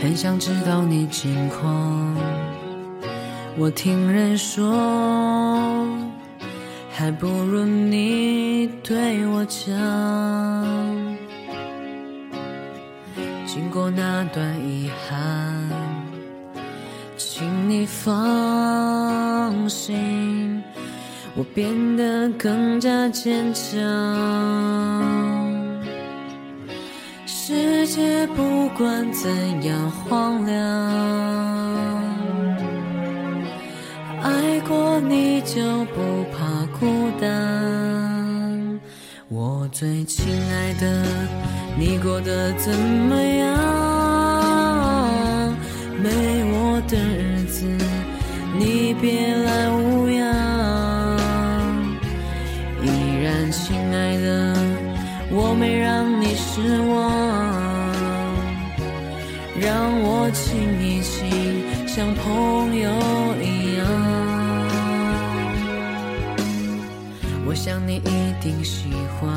很想知道你近况，我听人说，还不如你对我讲。经过那段遗憾，你放心，我变得更加坚强。世界不管怎样荒凉，爱过你就不怕孤单。我最亲爱的，你过得怎么样？没我，别来无恙。依然亲爱的，我没让你失望。让我亲一亲，像朋友一样。我想你一定喜欢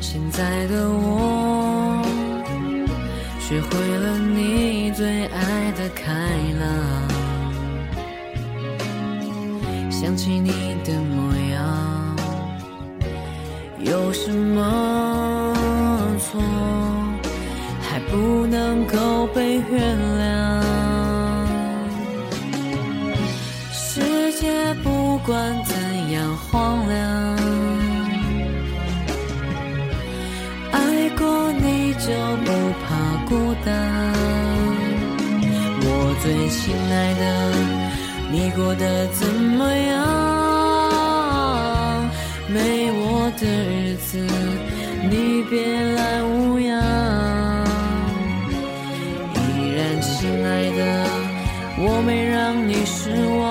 现在的我，学会了你最爱的开朗。想起你的模样，有什么错？还不能够被原谅。世界不管怎样荒凉，爱过你就不怕孤单。我最亲爱的，你过得怎么样？没我的日子，你别来无恙。依然亲爱的，我没让你失望，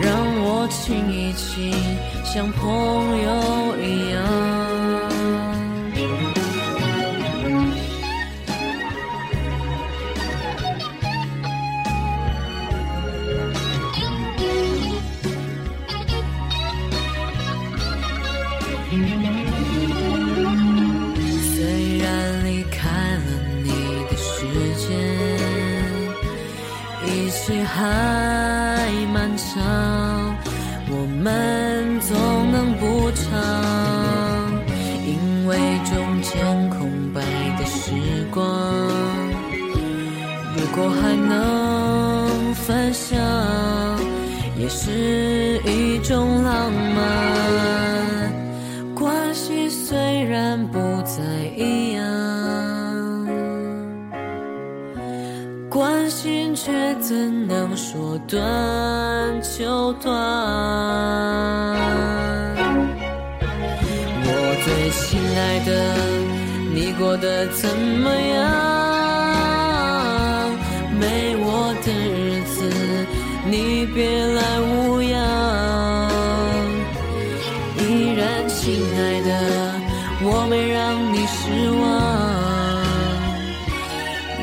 让我亲一亲，像朋友一样。虽然离开了你的时间，一切还漫长，我们总能补偿。因为中间空白的时光，如果还能分享，也是一种关心却怎能说断就断？我最亲爱的，你过得怎么样？没我的日子，你别来无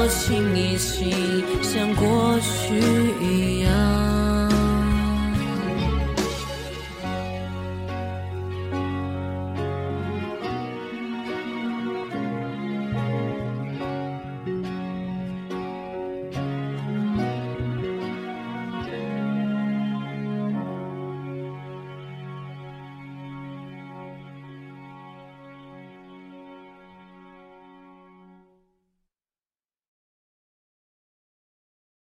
我亲一亲，像过去一样。